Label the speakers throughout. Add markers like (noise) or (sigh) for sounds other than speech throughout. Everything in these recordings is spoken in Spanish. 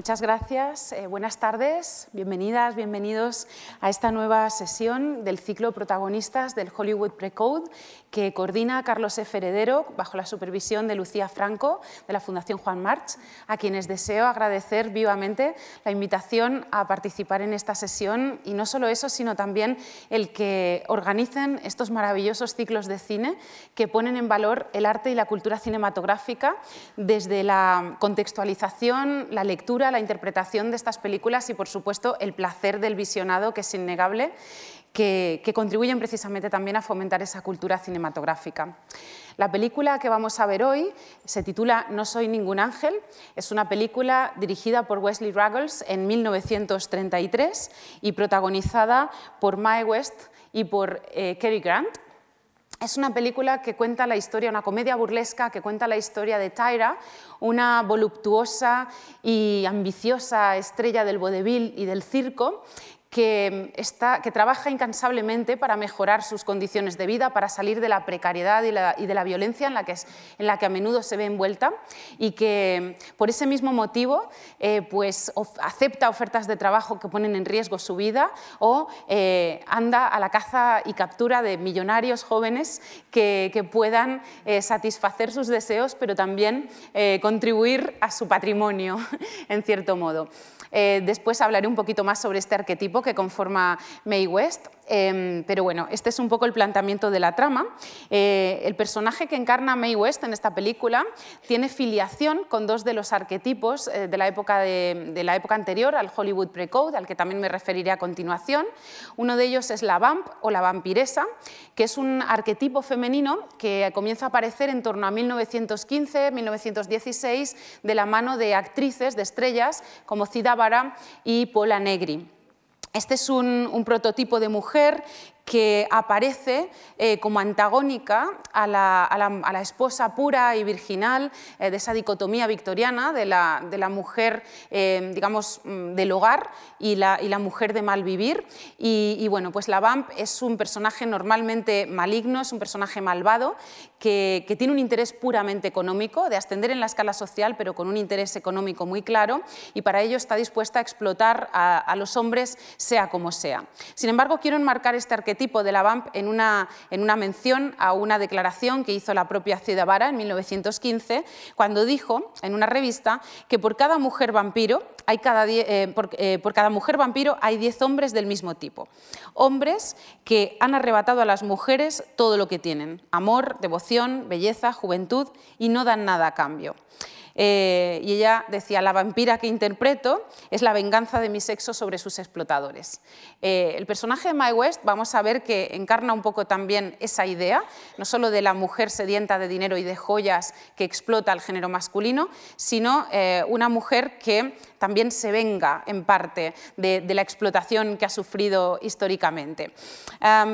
Speaker 1: Muchas gracias. Eh, buenas tardes. Bienvenidas, bienvenidos a esta nueva sesión del ciclo Protagonistas del Hollywood Precode que coordina Carlos F. Heredero bajo la supervisión de Lucía Franco de la Fundación Juan March, a quienes deseo agradecer vivamente la invitación a participar en esta sesión y no solo eso, sino también el que organicen estos maravillosos ciclos de cine que ponen en valor el arte y la cultura cinematográfica desde la contextualización, la lectura, la interpretación de estas películas y, por supuesto, el placer del visionado, que es innegable, que, contribuyen precisamente también a fomentar esa cultura cinematográfica. La película que vamos a ver hoy se titula No soy ningún ángel. Es una película dirigida por Wesley Ruggles en 1933 y protagonizada por Mae West y por eh, Cary Grant. Es una película que cuenta la historia, una comedia burlesca que cuenta la historia de Tyra, una voluptuosa y ambiciosa estrella del vodevil y del circo, que, está, que, trabaja incansablemente para mejorar sus condiciones de vida, para salir de la precariedad y, de la violencia en la, que a menudo se ve envuelta y que por ese mismo motivo eh, pues, acepta ofertas de trabajo que ponen en riesgo su vida o eh, anda a la caza y captura de millonarios jóvenes que, que puedan eh, satisfacer sus deseos pero también contribuir a su patrimonio (laughs) en cierto modo. Eh, después hablaré un poquito más sobre este arquetipo que conforma May West. Em, pero bueno, este es un poco el planteamiento de la trama. Eh, el personaje que encarna May West en esta película tiene filiación con dos de los arquetipos eh, de, la época anterior al Hollywood Pre-Code, al que también me referiré a continuación. Uno de ellos es la vamp o la vampiresa, que es un arquetipo femenino que comienza a aparecer en torno a 1915-1916 de la mano de actrices, de estrellas como Cida Bara y Paula Negri. Este es un, prototipo de mujer que aparece eh, como antagónica a la, esposa pura y virginal eh, de esa dicotomía victoriana de la, mujer, eh, digamos, mm, del hogar y la, mujer de mal vivir. Y, bueno, pues la Vamp es un personaje normalmente maligno, es un personaje malvado que, tiene un interés puramente económico, de ascender en la escala social, pero con un interés económico muy claro, y para ello está dispuesta a explotar a, a los hombres, sea como sea. Sin embargo, quiero enmarcar este arquetipo tipo de la VAMP en una, en una mención a una declaración que hizo la propia Vara en 1915, cuando dijo en una revista que por cada mujer vampiro hay cada eh, eh, por, cada mujer vampiro hay 10 hombres del mismo tipo. Hombres que han arrebatado a las mujeres todo lo que tienen, amor, devoción, belleza, juventud, y no dan nada a cambio. Eh, y ella decía, la vampira que interpreto es la venganza de mi sexo sobre sus explotadores. Eh, el personaje de Mae West vamos a ver que encarna un poco también esa idea, no solo de la mujer sedienta de dinero y de joyas que explota al género masculino, sino eh, una mujer que también se venga en parte de, la explotación que ha sufrido históricamente.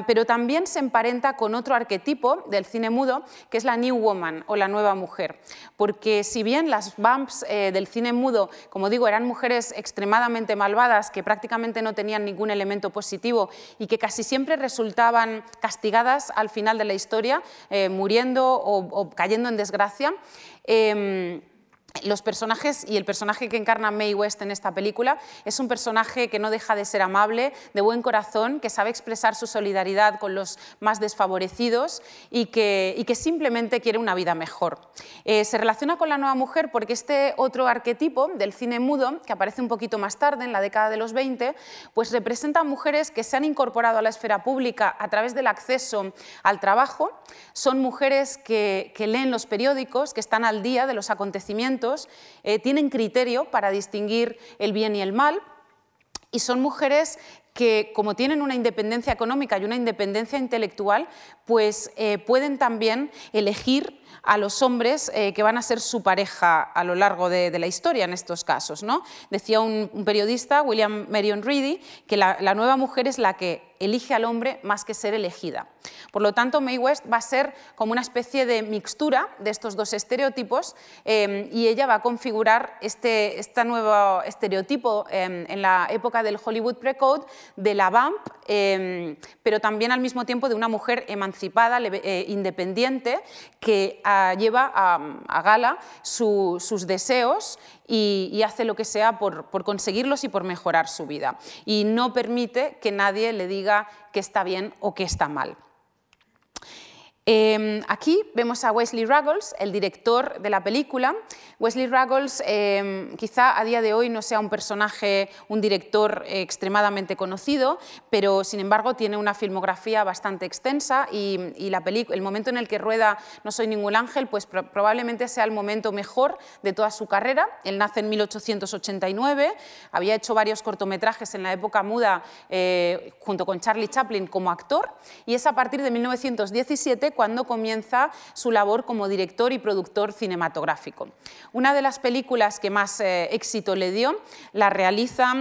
Speaker 1: pero también se emparenta con otro arquetipo del cine mudo, que es la New Woman o la nueva mujer, porque si bien las vamps eh, del cine mudo, como digo, eran mujeres extremadamente malvadas que prácticamente no tenían ningún elemento positivo y que casi siempre resultaban castigadas al final de la historia, eh, muriendo o, cayendo en desgracia. Em, los personajes y el personaje que encarna Mae West en esta película es un personaje que no deja de ser amable, de buen corazón, que sabe expresar su solidaridad con los más desfavorecidos y que, que simplemente quiere una vida mejor. Eh, se relaciona con la nueva mujer porque este otro arquetipo del cine mudo, que aparece un poquito más tarde, en la década de los 20, pues representa mujeres que se han incorporado a la esfera pública a través del acceso al trabajo, son mujeres que leen los periódicos, que están al día de los acontecimientos, eh, tienen criterio para distinguir el bien y el mal y son mujeres que como tienen una independencia económica y una independencia intelectual, pues eh, pueden también elegir a los hombres eh, que van a ser su pareja a lo largo de, la historia en estos casos. ¿no? Decía un, periodista, William Marion Reedy, que la nueva mujer es la que elige al hombre más que ser elegida. Por lo tanto, Mae West va a ser como una especie de mixtura de estos dos estereotipos eh, y ella va a configurar este, nuevo estereotipo eh, en la época del Hollywood Pre-Code de la vamp, em, pero también al mismo tiempo de una mujer emancipada, eh, independiente, que ah, lleva a, gala sus deseos y, hace lo que sea por conseguirlos y por mejorar su vida. Y no permite que nadie le diga que está bien o que está mal. Em, aquí vemos a Wesley Ruggles, el director de la película. Wesley Ruggles em, quizá a día de hoy no sea un personaje, un director extremadamente conocido, pero sin embargo tiene una filmografía bastante extensa y, la el momento en el que rueda No soy ningún ángel pues probablemente sea el momento mejor de toda su carrera. Él nace en 1889, había hecho varios cortometrajes en la época muda eh, junto con Charlie Chaplin como actor y es a partir de 1917 cuando comienza su labor como director y productor cinematográfico. Una de las películas que más eh, éxito le dio la realiza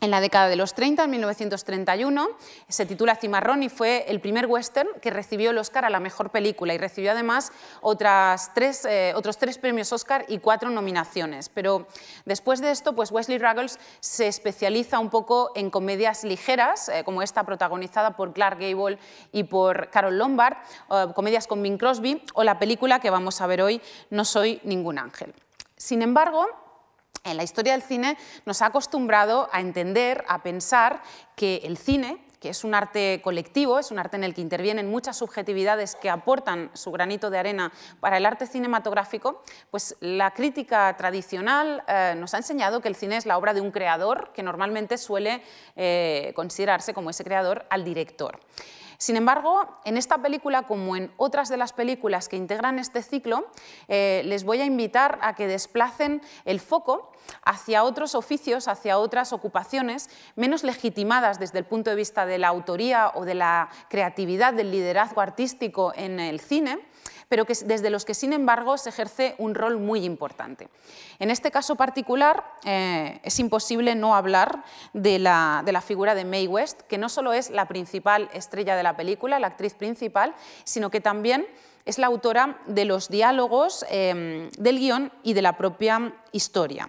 Speaker 1: en la década de los 30, en 1931, se titula Cimarrón y fue el primer western que recibió el Oscar a la mejor película y recibió además otras tres, eh, otros tres premios Oscar y cuatro nominaciones. Pero después de esto, pues Wesley Ruggles se especializa un poco en comedias ligeras, eh, como esta protagonizada por Clark Gable y por Carol Lombard, comedias con Bing Crosby, o la película que vamos a ver hoy, No soy ningún ángel. Sin embargo, en la historia del cine nos ha acostumbrado a entender, a pensar que el cine, que es un arte colectivo, es un arte en el que intervienen muchas subjetividades que aportan su granito de arena para el arte cinematográfico, pues la crítica tradicional eh, nos ha enseñado que el cine es la obra de un creador que normalmente suele eh, considerarse como ese creador al director. Sin embargo, en esta película, como en otras de las películas que integran este ciclo, eh, les voy a invitar a que desplacen el foco hacia otros oficios, hacia otras ocupaciones menos legitimadas desde el punto de vista de la autoría o de la creatividad, del liderazgo artístico en el cine, pero que, desde los que, sin embargo, se ejerce un rol muy importante. En este caso particular, eh, es imposible no hablar de la, de la, figura de Mae West, que no solo es la principal estrella de la película, la actriz principal, sino que también es la autora de los diálogos, eh, del guion y de la propia historia.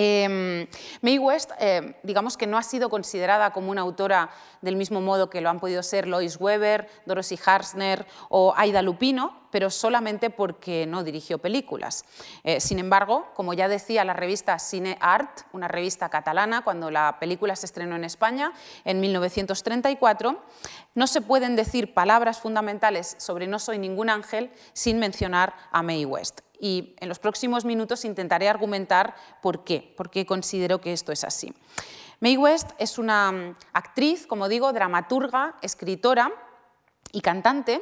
Speaker 1: Eh, Mae West, em, digamos que no ha sido considerada como una autora del mismo modo que lo han podido ser Lois Weber, Dorothy Harsner o Aida Lupino, pero solamente porque no dirigió películas. Eh, sin embargo, como ya decía la revista Cine Art, una revista catalana, cuando la película se estrenó en España en 1934, no se pueden decir palabras fundamentales sobre No soy ningún ángel sin mencionar a Mae West y en los próximos minutos intentaré argumentar por qué, por qué considero que esto es así. Mae West es una mm, actriz, como digo, dramaturga, escritora y cantante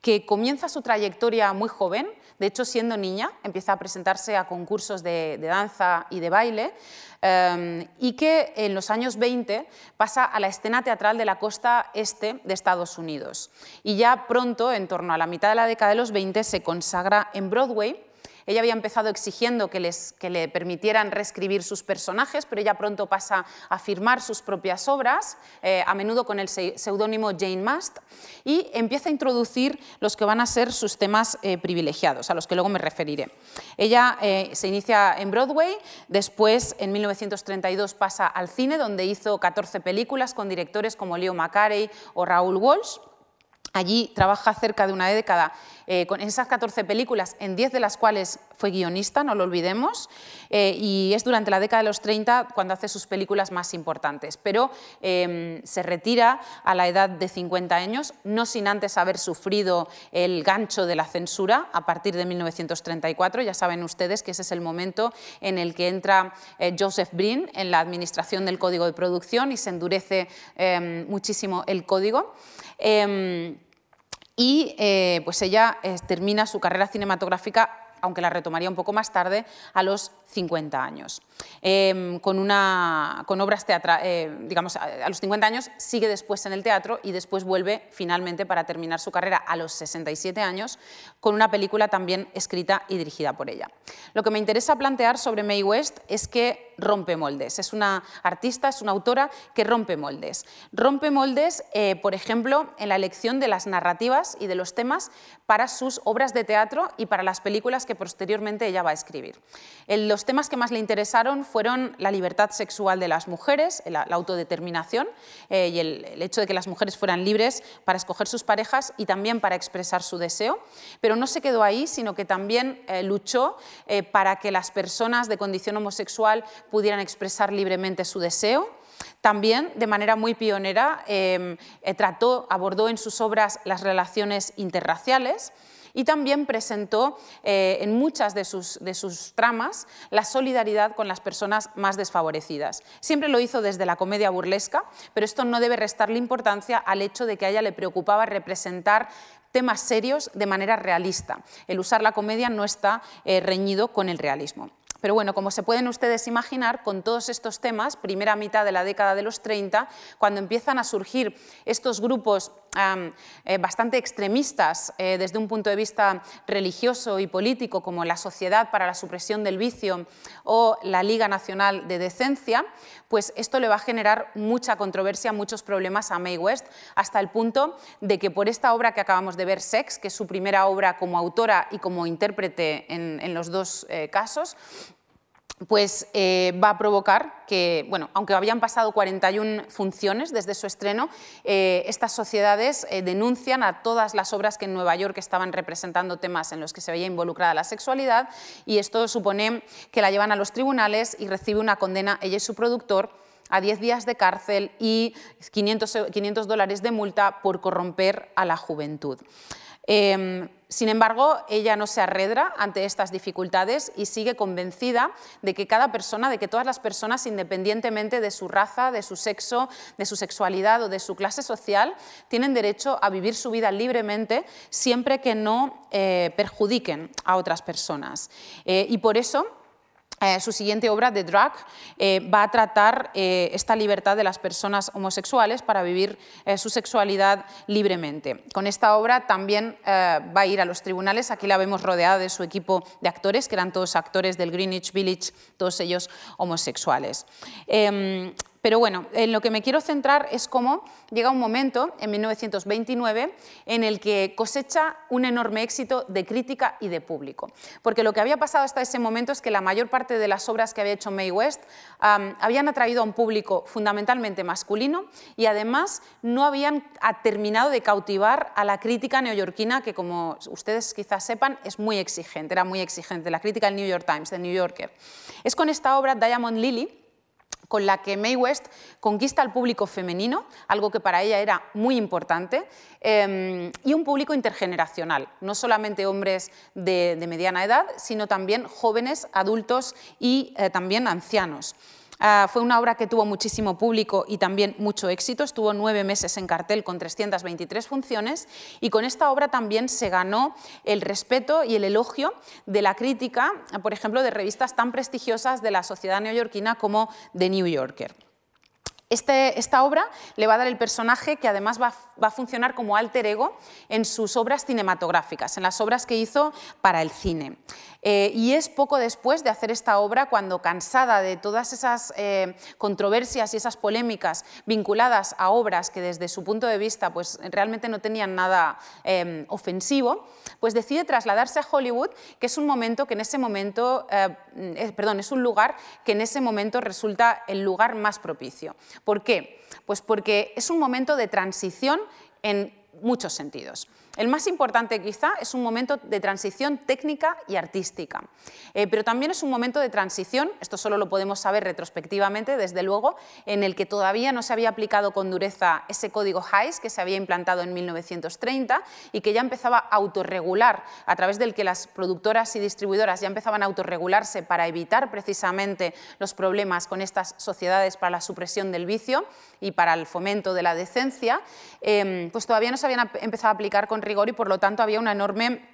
Speaker 1: que comienza su trayectoria muy joven, de hecho siendo niña empieza a presentarse a concursos de, danza y de baile em, y que en los años 20 pasa a la escena teatral de la costa este de Estados Unidos y ya pronto, en torno a la mitad de la década de los 20, se consagra en Broadway ella había empezado exigiendo que, les, que le permitieran reescribir sus personajes, pero ella pronto pasa a firmar sus propias obras, eh, a menudo con el seudónimo Jane Mast, y empieza a introducir los que van a ser sus temas eh, privilegiados, a los que luego me referiré. Ella eh, se inicia en Broadway, después en 1932 pasa al cine, donde hizo 14 películas con directores como Leo McCarey o Raúl Walsh. Allí trabaja cerca de una década eh, con esas 14 películas, en 10 de las cuales fue guionista, no lo olvidemos, eh, y es durante la década de los 30 cuando hace sus películas más importantes. Pero em, se retira a la edad de 50 años, no sin antes haber sufrido el gancho de la censura a partir de 1934. Ya saben ustedes que ese es el momento en el que entra eh, Joseph Brin en la administración del código de producción y se endurece em, muchísimo el código. Em, y eh, pues ella eh, termina su carrera cinematográfica aunque la retomaría un poco más tarde, a los 50 años. Em, con, una, con obras teatrales, eh, digamos, a, los 50 años sigue después en el teatro y después vuelve finalmente para terminar su carrera a los 67 años con una película también escrita y dirigida por ella. Lo que me interesa plantear sobre Mae West es que rompe moldes. Es una artista, es una autora que rompe moldes. Rompe moldes, eh, por ejemplo, en la elección de las narrativas y de los temas para sus obras de teatro y para las películas que posteriormente ella va a escribir. los temas que más le interesaron fueron la libertad sexual de las mujeres, la, autodeterminación eh, y el, hecho de que las mujeres fueran libres para escoger sus parejas y también para expresar su deseo. Pero no se quedó ahí, sino que también eh, luchó para que las personas de condición homosexual pudieran expresar libremente su deseo. También, de manera muy pionera, em, trató, abordó en sus obras las relaciones interraciales y también presentó eh, en muchas de sus, de sus tramas la solidaridad con las personas más desfavorecidas. Siempre lo hizo desde la comedia burlesca, pero esto no debe restarle importancia al hecho de que a ella le preocupaba representar temas serios de manera realista. El usar la comedia no está eh, reñido con el realismo. Pero bueno, como se pueden ustedes imaginar, con todos estos temas, primera mitad de la década de los 30, cuando empiezan a surgir estos grupos eh, bastante extremistas eh, desde un punto de vista religioso y político, como la Sociedad para la Supresión del Vicio o la Liga Nacional de Decencia, pues esto le va a generar mucha controversia, muchos problemas a Mae West, hasta el punto de que por esta obra que acabamos de ver, Sex, que es su primera obra como autora y como intérprete en, los dos eh, casos, pues eh, va a provocar que, bueno, aunque habían pasado 41 funciones desde su estreno, eh, estas sociedades eh, denuncian a todas las obras que en Nueva York estaban representando temas en los que se veía involucrada la sexualidad y esto supone que la llevan a los tribunales y recibe una condena, ella y su productor, a 10 días de cárcel y 500, 500 dólares de multa por corromper a la juventud. Em, sin embargo, ella no se arredra ante estas dificultades y sigue convencida de que cada persona, de que todas las personas, independientemente de su raza, de su sexo, de su sexualidad o de su clase social, tienen derecho a vivir su vida libremente siempre que no eh, perjudiquen a otras personas. Eh, y por eso eh, su siguiente obra, The Drug, eh, va a tratar eh, esta libertad de las personas homosexuales para vivir su sexualidad libremente. Con esta obra también va a ir a los tribunales. Aquí la vemos rodeada de su equipo de actores, que eran todos actores del Greenwich Village, todos ellos homosexuales. Pero bueno, en lo que me quiero centrar es cómo llega un momento, en 1929, en el que cosecha un enorme éxito de crítica y de público. Porque lo que había pasado hasta ese momento es que la mayor parte de las obras que había hecho Mae West habían atraído a un público fundamentalmente masculino y además no habían terminado de cautivar a la crítica neoyorquina, que como ustedes quizás sepan, es muy exigente, era muy exigente, la crítica del New York Times, del New Yorker. Es con esta obra, Diamond Lily, con la que Mae West conquista al público femenino, algo que para ella era muy importante, em, y un público intergeneracional, no solamente hombres de, mediana edad, sino también jóvenes, adultos y eh, también ancianos. Ah, fue una obra que tuvo muchísimo público y también mucho éxito. Estuvo nueve meses en cartel con 323 funciones y con esta obra también se ganó el respeto y el elogio de la crítica, por ejemplo, de revistas tan prestigiosas de la sociedad neoyorquina como The New Yorker. Este, esta obra le va a dar el personaje que además va, a funcionar como alter ego en sus obras cinematográficas, en las obras que hizo para el cine. Eh, y es poco después de hacer esta obra cuando, cansada de todas esas eh, controversias y esas polémicas vinculadas a obras que desde su punto de vista pues, realmente no tenían nada em, ofensivo, pues decide trasladarse a Hollywood, que es un momento que en ese momento, eh, perdón, es un lugar que en ese momento resulta el lugar más propicio. ¿Por qué? Pues porque es un momento de transición en muchos sentidos. El más importante quizá es un momento de transición técnica y artística, eh, pero también es un momento de transición, esto solo lo podemos saber retrospectivamente, desde luego, en el que todavía no se había aplicado con dureza ese código HIGHS que se había implantado en 1930 y que ya empezaba a autorregular, a través del que las productoras y distribuidoras ya empezaban a autorregularse para evitar precisamente los problemas con estas sociedades para la supresión del vicio y para el fomento de la decencia, em, pues todavía no se habían empezado a aplicar con rigor y por lo tanto había una enorme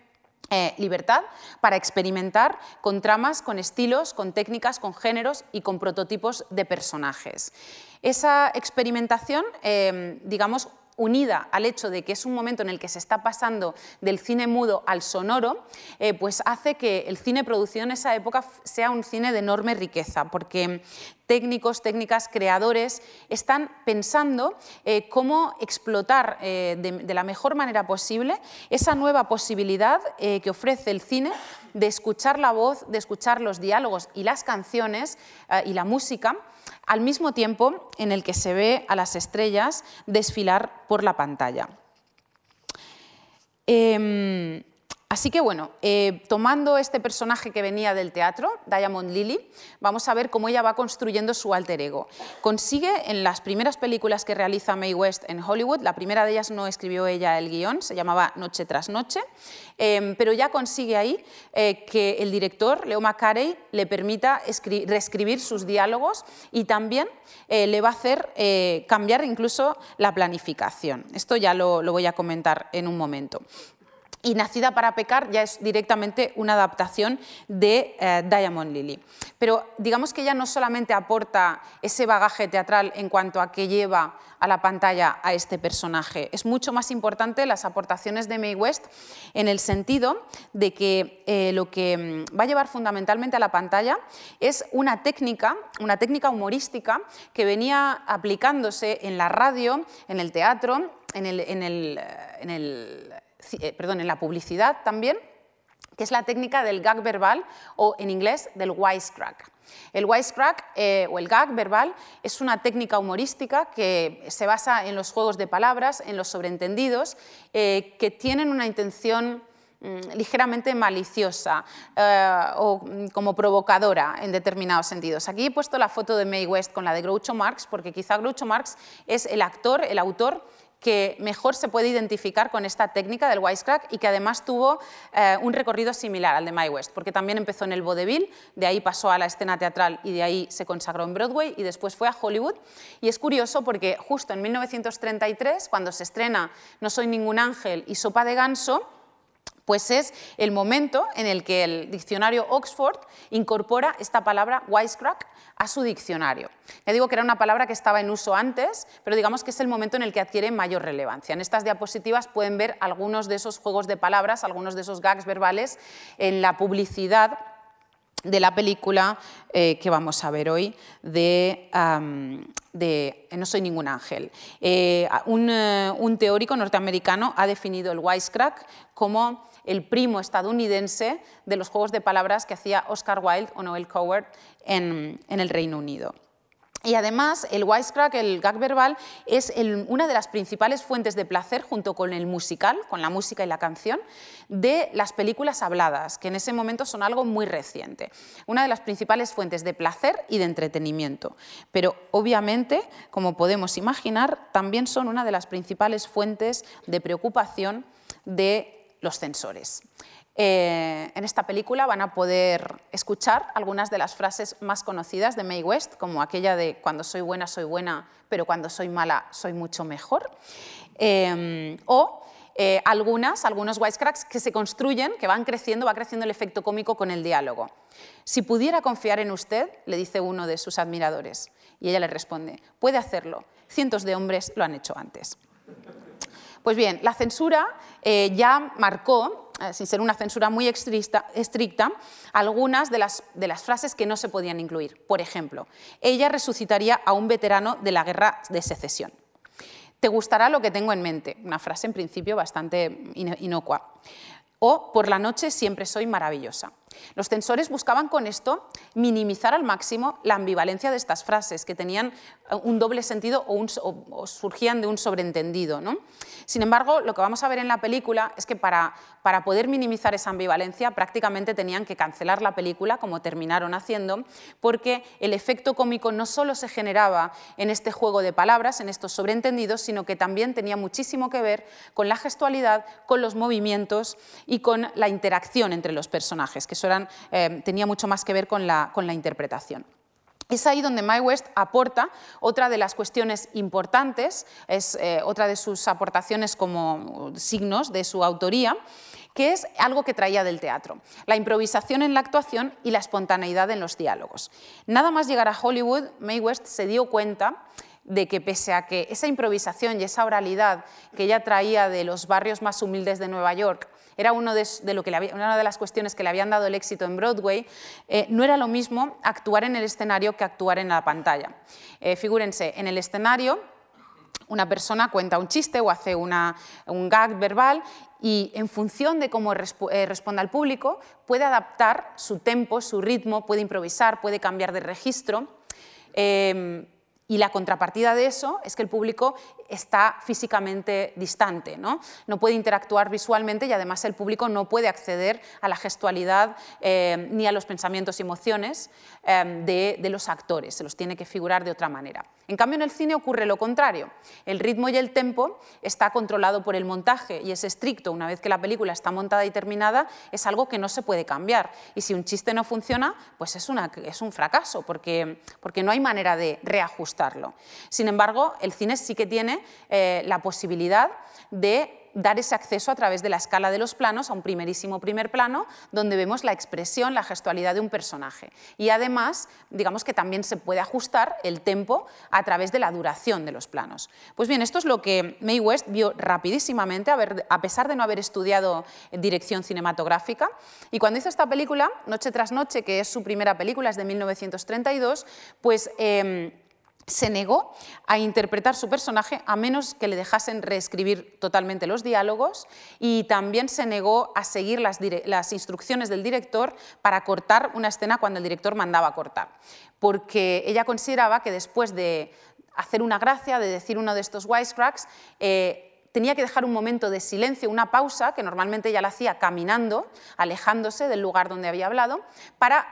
Speaker 1: eh, libertad para experimentar con tramas, con estilos, con técnicas, con géneros y con prototipos de personajes. Esa experimentación, em, digamos, unida al hecho de que es un momento en el que se está pasando del cine mudo al sonoro, eh, pues hace que el cine producido en esa época sea un cine de enorme riqueza, porque técnicos, técnicas, creadores están pensando eh, cómo explotar eh, de, la mejor manera posible esa nueva posibilidad que ofrece el cine de escuchar la voz, de escuchar los diálogos y las canciones y la música al mismo tiempo en el que se ve a las estrellas desfilar por la pantalla. Em, Así que bueno, eh, tomando este personaje que venía del teatro, Diamond Lily, vamos a ver cómo ella va construyendo su alter ego. Consigue en las primeras películas que realiza Mae West en Hollywood, la primera de ellas no escribió ella el guion, se llamaba Noche tras Noche, em, pero ya consigue ahí eh, que el director, Leo McCarey, le permita reescribir sus diálogos y también eh, le va a hacer cambiar incluso la planificación. Esto ya lo voy a comentar en un momento y Nacida para pecar ya es directamente una adaptación de eh, Diamond Lily. Pero digamos que ella no solamente aporta ese bagaje teatral en cuanto a que lleva a la pantalla a este personaje, es mucho más importante las aportaciones de Mae West en el sentido de que eh, lo que mm, va a llevar fundamentalmente a la pantalla es una técnica, una técnica humorística que venía aplicándose en la radio, en el teatro, en el, en el eh, eh, perdón, en la publicidad también, que es la técnica del gag verbal o en inglés del wisecrack. El wisecrack eh, o el gag verbal es una técnica humorística que se basa en los juegos de palabras, en los sobreentendidos, eh, que tienen una intención mm, ligeramente maliciosa o mm, como provocadora en determinados sentidos. Aquí he puesto la foto de Mae West con la de Groucho Marx, porque quizá Groucho Marx es el actor, el autor que mejor se puede identificar con esta técnica del wisecrack y que además tuvo eh, un recorrido similar al de My West, porque también empezó en el vodevil, de ahí pasó a la escena teatral y de ahí se consagró en Broadway y después fue a Hollywood. Y es curioso porque justo en 1933, cuando se estrena No soy ningún ángel y Sopa de ganso, pues es el momento en el que el diccionario Oxford incorpora esta palabra wisecrack a su diccionario. Ya digo que era una palabra que estaba en uso antes, pero digamos que es el momento en el que adquiere mayor relevancia. En estas diapositivas pueden ver algunos de esos juegos de palabras, algunos de esos gags verbales en la publicidad de la película eh, que vamos a ver hoy de, No soy ningún ángel. Eh, eh, un, teórico norteamericano ha definido el wisecrack como el primo estadounidense de los juegos de palabras que hacía Oscar Wilde o Noel Coward en, el Reino Unido. Y además, el wisecrack, el gag verbal, es una de las principales fuentes de placer, junto con el musical, con la música y la canción, de las películas habladas, que en ese momento son algo muy reciente. Una de las principales fuentes de placer y de entretenimiento. Pero obviamente, como podemos imaginar, también son una de las principales fuentes de preocupación de los censores. Eh, en esta película van a poder escuchar algunas de las frases más conocidas de Mae West, como aquella de cuando soy buena, soy buena, pero cuando soy mala, soy mucho mejor. Eh, o eh, algunas, algunos wisecracks que se construyen, que van creciendo, va creciendo el efecto cómico con el diálogo. Si pudiera confiar en usted, le dice uno de sus admiradores, y ella le responde, puede hacerlo, cientos de hombres lo han hecho antes. Pues bien, la censura eh, ya marcó, eh, sin ser una censura muy estricta, algunas de las, de las frases que no se podían incluir. Por ejemplo, ella resucitaría a un veterano de la guerra de secesión. Te gustará lo que tengo en mente, una frase en principio bastante inocua. O por la noche siempre soy maravillosa. Los censores buscaban con esto minimizar al máximo la ambivalencia de estas frases, que tenían eh, un doble sentido o, surgían de un sobreentendido. ¿no? Sin embargo, lo que vamos a ver en la película es que para, para poder minimizar esa ambivalencia prácticamente tenían que cancelar la película, como terminaron haciendo, porque el efecto cómico no solo se generaba en este juego de palabras, en estos sobreentendidos, sino que también tenía muchísimo que ver con la gestualidad, con los movimientos y con la interacción entre los personajes, que eh, tenía mucho más que ver con la, interpretación. Es ahí donde My West aporta otra de las cuestiones importantes, es eh, otra de sus aportaciones como signos de su autoría, que es algo que traía del teatro, la improvisación en la actuación y la espontaneidad en los diálogos. Nada más llegar a Hollywood, Mae West se dio cuenta de que pese a que esa improvisación y esa oralidad que ella traía de los barrios más humildes de Nueva York era uno de, lo que una de las cuestiones que le habían dado el éxito en Broadway, eh, no era lo mismo actuar en el escenario que actuar en la pantalla. Eh, figúrense, en el escenario una persona cuenta un chiste o hace un gag verbal y en función de cómo eh, responda al público puede adaptar su tempo, su ritmo, puede improvisar, puede cambiar de registro. Y la contrapartida de eso es que el público está físicamente distante, ¿no? no puede interactuar visualmente y además el público no puede acceder a la gestualidad eh, ni a los pensamientos y emociones eh, de, los actores, se los tiene que figurar de otra manera. En cambio, en el cine ocurre lo contrario. El ritmo y el tempo está controlado por el montaje y es estricto. Una vez que la película está montada y terminada, es algo que no se puede cambiar. Y si un chiste no funciona, pues es, es un fracaso, porque, porque no hay manera de Sin embargo, el cine sí que tiene eh, la posibilidad de dar ese acceso a través de la escala de los planos a un primerísimo primer plano, donde vemos la expresión, la gestualidad de un personaje. Y además, digamos que también se puede ajustar el tempo a través de la duración de los planos. Pues bien, esto es lo que Mae West vio rapidísimamente, a, pesar de no haber estudiado dirección cinematográfica. Y cuando hizo esta película, Noche tras Noche, que es su primera película, es de 1932, pues... Em, se negó a interpretar su personaje a menos que le dejasen reescribir totalmente los diálogos y también se negó a seguir las, instrucciones del director para cortar una escena cuando el director mandaba cortar, porque ella consideraba que después de hacer una gracia, de decir uno de estos wisecracks, eh, tenía que dejar un momento de silencio, una pausa, que normalmente ella la hacía caminando, alejándose del lugar donde había hablado, para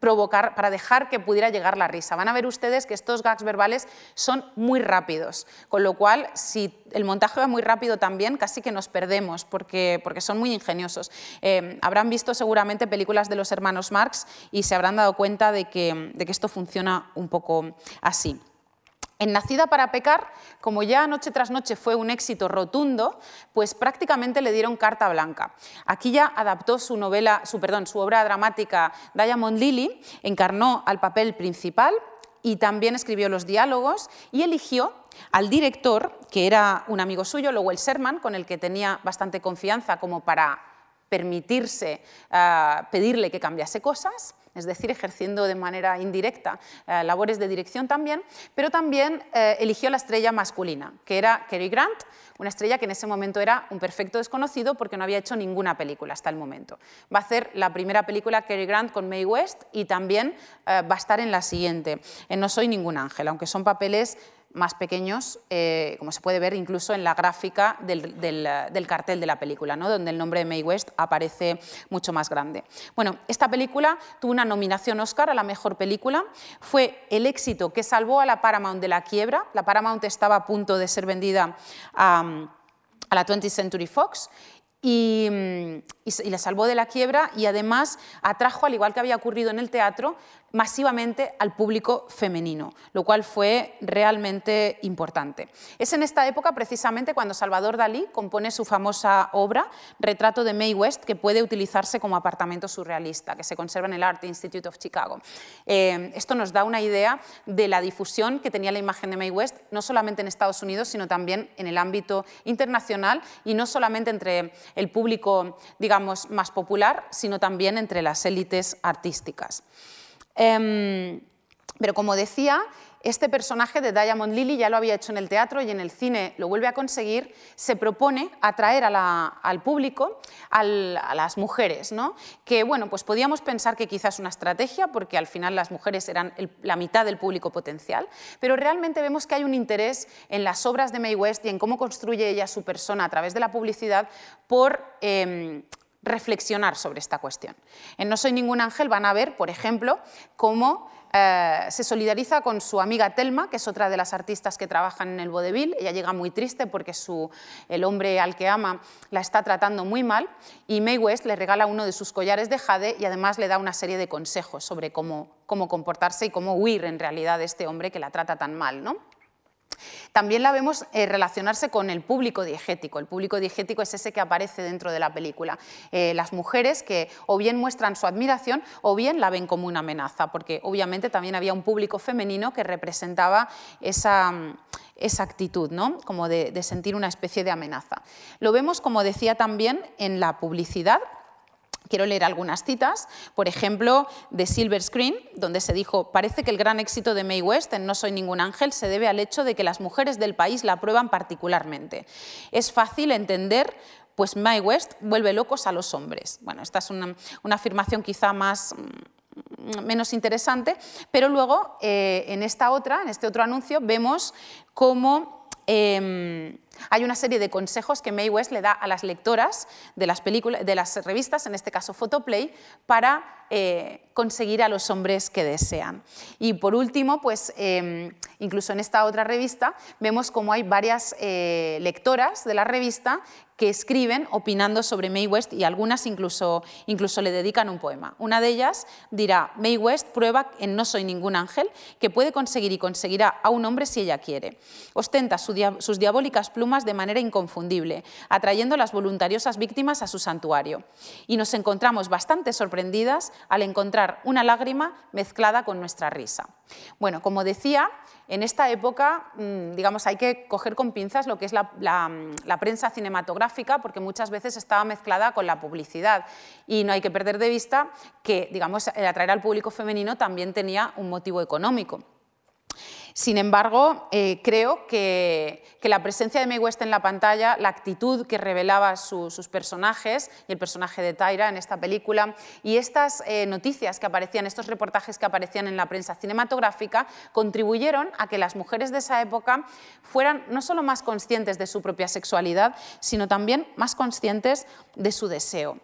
Speaker 1: provocar, para dejar que pudiera llegar la risa. Van a ver ustedes que estos gags verbales son muy rápidos, con lo cual si el montaje va muy rápido también, casi que nos perdemos porque, porque son muy ingeniosos. Eh, habrán visto seguramente películas de los hermanos Marx y se habrán dado cuenta de que, de que esto funciona un poco así. En Nacida para pecar, como ya noche tras noche fue un éxito rotundo, pues prácticamente le dieron carta blanca. Aquí ya adaptó su novela, su, perdón, su obra dramática Diamond Lily, encarnó al papel principal y también escribió los diálogos y eligió al director, que era un amigo suyo, Lowell Sherman, con el que tenía bastante confianza como para permitirse ah, pedirle que cambiase cosas, es decir, ejerciendo de manera indirecta eh, labores de dirección también, pero también eh, eligió la estrella masculina, que era Cary Grant, una estrella que en ese momento era un perfecto desconocido porque no había hecho ninguna película hasta el momento. Va a hacer la primera película Cary Grant con Mae West y también eh, va a estar en la siguiente, en No soy ningún ángel, aunque son papeles más pequeños, eh, como se puede ver incluso en la gráfica del, cartel de la película, ¿no? donde el nombre de Mae West aparece mucho más grande. Bueno, esta película tuvo una nominación Oscar a la mejor película, fue el éxito que salvó a la Paramount de la quiebra, la Paramount estaba a punto de ser vendida a, la 20th Century Fox y, y, le salvó de la quiebra y además atrajo, al igual que había ocurrido en el teatro, masivamente al público femenino, lo cual fue realmente importante. Es en esta época precisamente cuando Salvador Dalí compone su famosa obra Retrato de Mae West, que puede utilizarse como apartamento surrealista, que se conserva en el Art Institute of Chicago. Eh, esto nos da una idea de la difusión que tenía la imagen de Mae West, no solamente en Estados Unidos, sino también en el ámbito internacional y no solamente entre el público, digamos, más popular, sino también entre las élites artísticas. Em, pero como decía, este personaje de Diamond Lily ya lo había hecho en el teatro y en el cine lo vuelve a conseguir, se propone atraer al público a las mujeres, ¿no? que bueno, pues podíamos pensar que quizás una estrategia, porque al final las mujeres eran la mitad del público potencial, pero realmente vemos que hay un interés en las obras de Mae West y en cómo construye ella su persona a través de la publicidad por... Em, reflexionar sobre esta cuestión. En No soy ningún ángel van a ver, por ejemplo, cómo eh, se solidariza con su amiga Telma, que es otra de las artistas que trabajan en el vodevil. Ella llega muy triste porque el hombre al que ama la está tratando muy mal y Mae West le regala uno de sus collares de jade y además le da una serie de consejos sobre cómo, cómo comportarse y cómo huir en realidad de este hombre que la trata tan mal. ¿no? También la vemos eh, relacionarse con el público diegético. El público diegético es ese que aparece dentro de la película. Eh, las mujeres que o bien muestran su admiración o bien la ven como una amenaza, porque obviamente también había un público femenino que representaba esa, actitud, ¿no? como de sentir una especie de amenaza. Lo vemos, como decía también, en la publicidad Quiero leer algunas citas, por ejemplo, de Silver Screen, donde se dijo, parece que el gran éxito de Mae West en No soy ningún ángel se debe al hecho de que las mujeres del país la aprueban particularmente. Es fácil entender pues Mae West vuelve locos a los hombres. Bueno, esta es una, afirmación quizá más mm, menos interesante, pero luego eh, en esta otra, en este otro anuncio, vemos cómo em, hay una serie de consejos que Mae West le da a las lectoras de las, películas, de las revistas, en este caso Photoplay, para eh, conseguir a los hombres que desean. Y por último, pues em, incluso en esta otra revista vemos como hay varias eh, lectoras de la revista que escriben opinando sobre Mae West y algunas incluso, incluso le dedican un poema. Una de ellas dirá, Mae West prueba en No soy ningún ángel que puede conseguir y conseguirá a un hombre si ella quiere. Ostenta sus diabólicas plumas de manera inconfundible, atrayendo las voluntariosas víctimas a su santuario. Y nos encontramos bastante sorprendidas al encontrar una lágrima mezclada con nuestra risa. Bueno, como decía, en esta época, mm, digamos, hay que coger con pinzas lo que es la, prensa cinematográfica, porque muchas veces estaba mezclada con la publicidad. Y no hay que perder de vista que, digamos, el atraer al público femenino también tenía un motivo económico. Sin embargo, eh, creo que, la presencia de Mae West en la pantalla, la actitud que revelaba sus personajes y el personaje de Tyra en esta película y estas eh, noticias que aparecían, estos reportajes que aparecían en la prensa cinematográfica, contribuyeron a que las mujeres de esa época fueran no solo más conscientes de su propia sexualidad, sino también más conscientes de su deseo.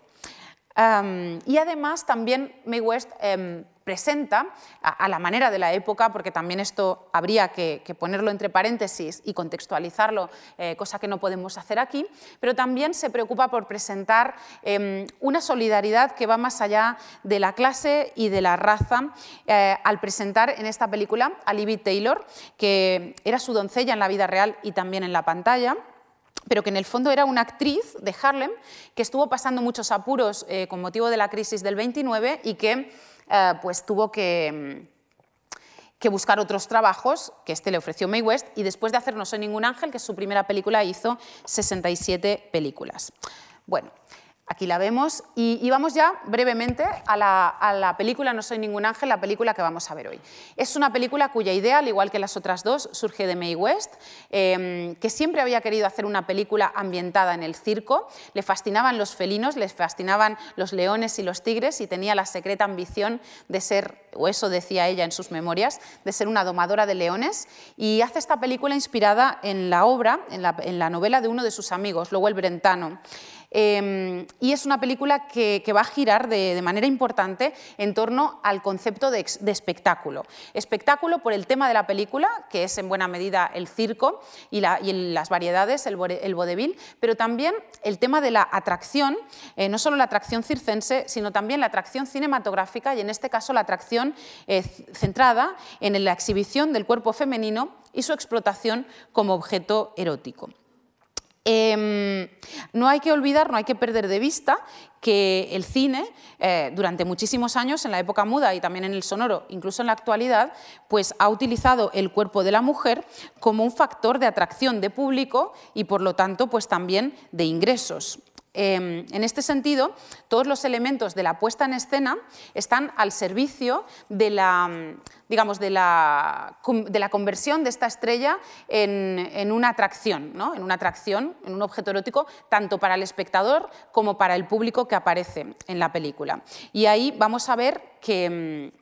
Speaker 1: y además también Mae West em, presenta a, la manera de la época, porque también esto habría que, ponerlo entre paréntesis y contextualizarlo, eh, cosa que no podemos hacer aquí, pero también se preocupa por presentar em, una solidaridad que va más allá de la clase y de la raza. Eh, al presentar en esta película a Libby Taylor, que era su doncella en la vida real y también en la pantalla pero que en el fondo era una actriz de Harlem que estuvo pasando muchos apuros eh, con motivo de la crisis del 29 y que eh, pues tuvo que, que, buscar otros trabajos que este le ofreció May West y después de hacer No soy ningún ángel, que es su primera película, hizo 67 películas. Bueno, Aquí la vemos y, vamos ya brevemente a la, película No soy ningún ángel, la película que vamos a ver hoy. Es una película cuya idea, al igual que las otras dos, surge de Mae West, em, que siempre había querido hacer una película ambientada en el circo. Le fascinaban los felinos, le fascinaban los leones y los tigres y tenía la secreta ambición de ser, o eso decía ella en sus memorias, de ser una domadora de leones. Y hace esta película inspirada en la obra, en la novela de uno de sus amigos, Lowell Brentano. Em, y es una película que, va a girar de, manera importante en torno al concepto de, espectáculo. Espectáculo por el tema de la película, que es en buena medida el circo y, las variedades, el, el, vodevil, pero también el tema de la atracción, eh, no solo la atracción circense, sino también la atracción cinematográfica y en este caso la atracción eh, centrada en la exhibición del cuerpo femenino y su explotación como objeto erótico. Em, no hay que olvidar, no hay que perder de vista que el cine, eh, durante muchísimos años, en la época muda y también en el sonoro, incluso en la actualidad, pues ha utilizado el cuerpo de la mujer como un factor de atracción de público y, por lo tanto, pues también de ingresos. Em, en este sentido, todos los elementos de la puesta en escena están al servicio de la, digamos, de la, conversión de esta estrella en, una atracción, en una atracción, en un objeto erótico, tanto para el espectador como para el público que aparece en la película. Y ahí vamos a ver que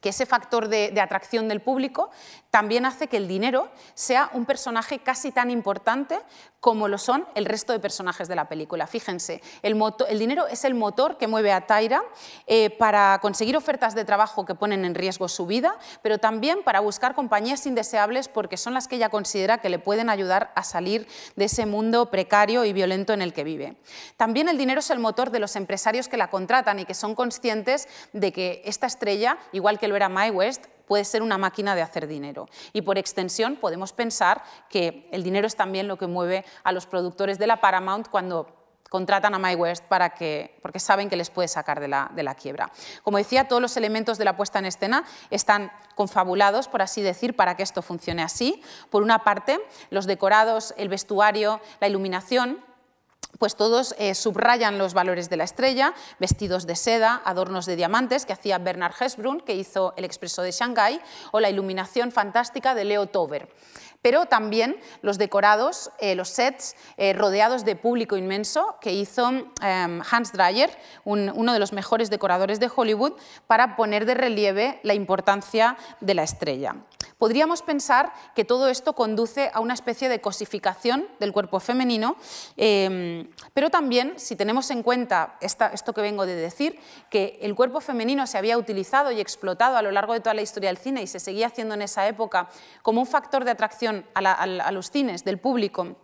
Speaker 1: que ese factor de, atracción del público también hace que el dinero sea un personaje casi tan importante como lo son el resto de personajes de la película. Fíjense, el, dinero es el motor que mueve a Tyra eh, para conseguir ofertas de trabajo que ponen en riesgo su vida, pero también para buscar compañías indeseables porque son las que ella considera que le pueden ayudar a salir de ese mundo precario y violento en el que vive. También el dinero es el motor de los empresarios que la contratan y que son conscientes de que esta estrella, igual que lo era Mae West, puede ser una máquina de hacer dinero. Y por extensión podemos pensar que el dinero es también lo que mueve a los productores de la Paramount cuando contratan a My West para que, porque saben que les puede sacar de la, quiebra. Como decía, todos los elementos de la puesta en escena están confabulados, por así decir, para que esto funcione así. Por una parte, los decorados, el vestuario, la iluminación, pues todos eh, subrayan los valores de la estrella, vestidos de seda, adornos de diamantes que hacía Bernard Hesbrun, que hizo El Expreso de Shanghái, o la iluminación fantástica de Leo Tover pero también los decorados, eh, los sets eh, rodeados de público inmenso que hizo em, Hans Dreyer, uno de los mejores decoradores de Hollywood, para poner de relieve la importancia de la estrella. Podríamos pensar que todo esto conduce a una especie de cosificación del cuerpo femenino, em, pero también, si tenemos en cuenta esto que vengo de decir, que el cuerpo femenino se había utilizado y explotado a lo largo de toda la historia del cine y se seguía haciendo en esa época como un factor de atracción a los cines del público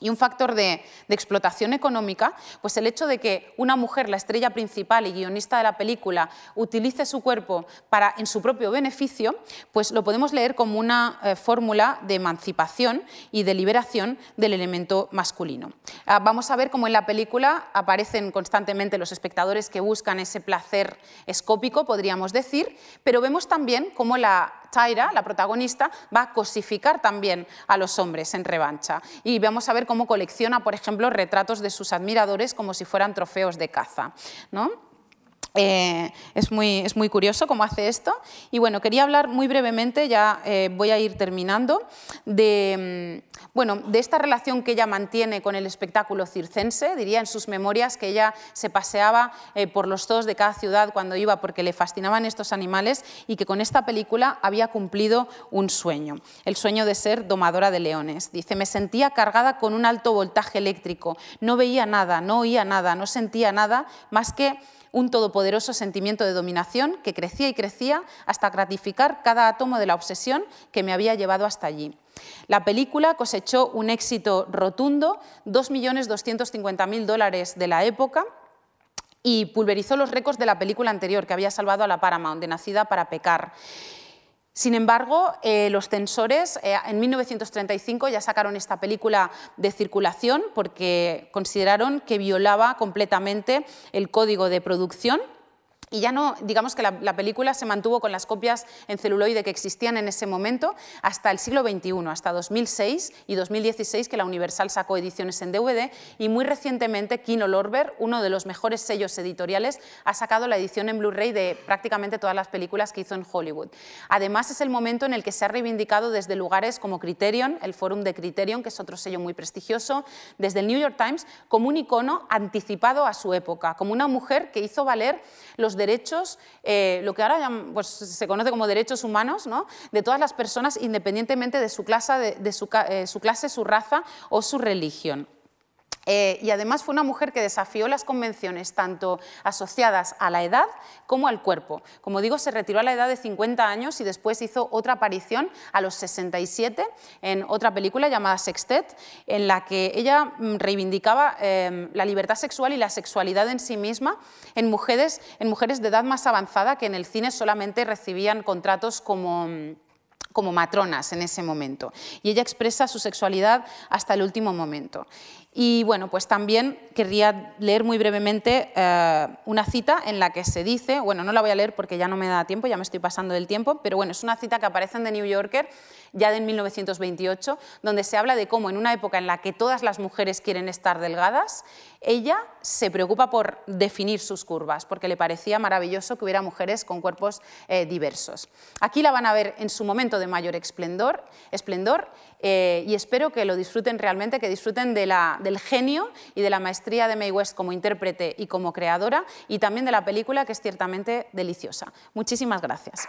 Speaker 1: y un factor de, explotación económica, pues el hecho de que una mujer, la estrella principal y guionista de la película, utilice su cuerpo para, en su propio beneficio, pues lo podemos leer como una eh, fórmula de emancipación y de liberación del elemento masculino. Ah, vamos a ver cómo en la película aparecen constantemente los espectadores que buscan ese placer escópico, podríamos decir, pero vemos también cómo la Tyra, la protagonista, va a cosificar también a los hombres en revancha. Y vamos a ver cómo colecciona, por ejemplo, retratos de sus admiradores como si fueran trofeos de caza. ¿no? Eh, es, muy, es, muy, curioso cómo hace esto. Y bueno, quería hablar muy brevemente, ya eh, voy a ir terminando, de, mm, bueno, de esta relación que ella mantiene con el espectáculo circense. Diría en sus memorias que ella se paseaba eh, por los zoos de cada ciudad cuando iba porque le fascinaban estos animales y que con esta película había cumplido un sueño, el sueño de ser domadora de leones. Dice, me sentía cargada con un alto voltaje eléctrico, no veía nada, no oía nada, no sentía nada más que un todopoderoso sentimiento de dominación que crecía y crecía hasta gratificar cada átomo de la obsesión que me había llevado hasta allí. La película cosechó un éxito rotundo, 2.250.000 dólares de la época, y pulverizó los récords de la película anterior que había salvado a la Paramount, de Nacida para pecar. Sin embargo, eh, los censores eh, en 1935 ya sacaron esta película de circulación porque consideraron que violaba completamente el código de producción y ya no, digamos que la, película se mantuvo con las copias en celuloide que existían en ese momento hasta el siglo XXI, hasta 2006 y 2016, que la Universal sacó ediciones en DVD, y muy recientemente Kino Lorber, uno de los mejores sellos editoriales, ha sacado la edición en Blu-ray de prácticamente todas las películas que hizo en Hollywood. Además, es el momento en el que se ha reivindicado desde lugares como Criterion, el Fórum de Criterion, que es otro sello muy prestigioso, desde el New York Times, como un icono anticipado a su época, como una mujer que hizo valer los derechos, eh, lo que ahora pues, se conoce como derechos humanos, ¿no? de todas las personas independientemente de su clase, de, eh, su clase, su raza o su religión. Eh, y además fue una mujer que desafió las convenciones tanto asociadas a la edad como al cuerpo. Como digo, se retiró a la edad de 50 años y después hizo otra aparición a los 67 en otra película llamada Sextet, en la que ella mm, reivindicaba em, la libertad sexual y la sexualidad en sí misma en mujeres, en mujeres de edad más avanzada que en el cine solamente recibían contratos como mm, como matronas en ese momento. Y ella expresa su sexualidad hasta el último momento. Y bueno, pues también querría leer muy brevemente eh, una cita en la que se dice, bueno, no la voy a leer porque ya no me da tiempo, ya me estoy pasando del tiempo, pero bueno, es una cita que aparece en The New Yorker ya de 1928, donde se habla de cómo en una época en la que todas las mujeres quieren estar delgadas, ella se preocupa por definir sus curvas, porque le parecía maravilloso que hubiera mujeres con cuerpos eh, diversos. Aquí la van a ver en su momento de mayor esplendor, esplendor eh, y espero que lo disfruten realmente, que disfruten del genio y de la maestría de Mae West como intérprete y como creadora, y también de la película, que es ciertamente deliciosa. Muchísimas gracias.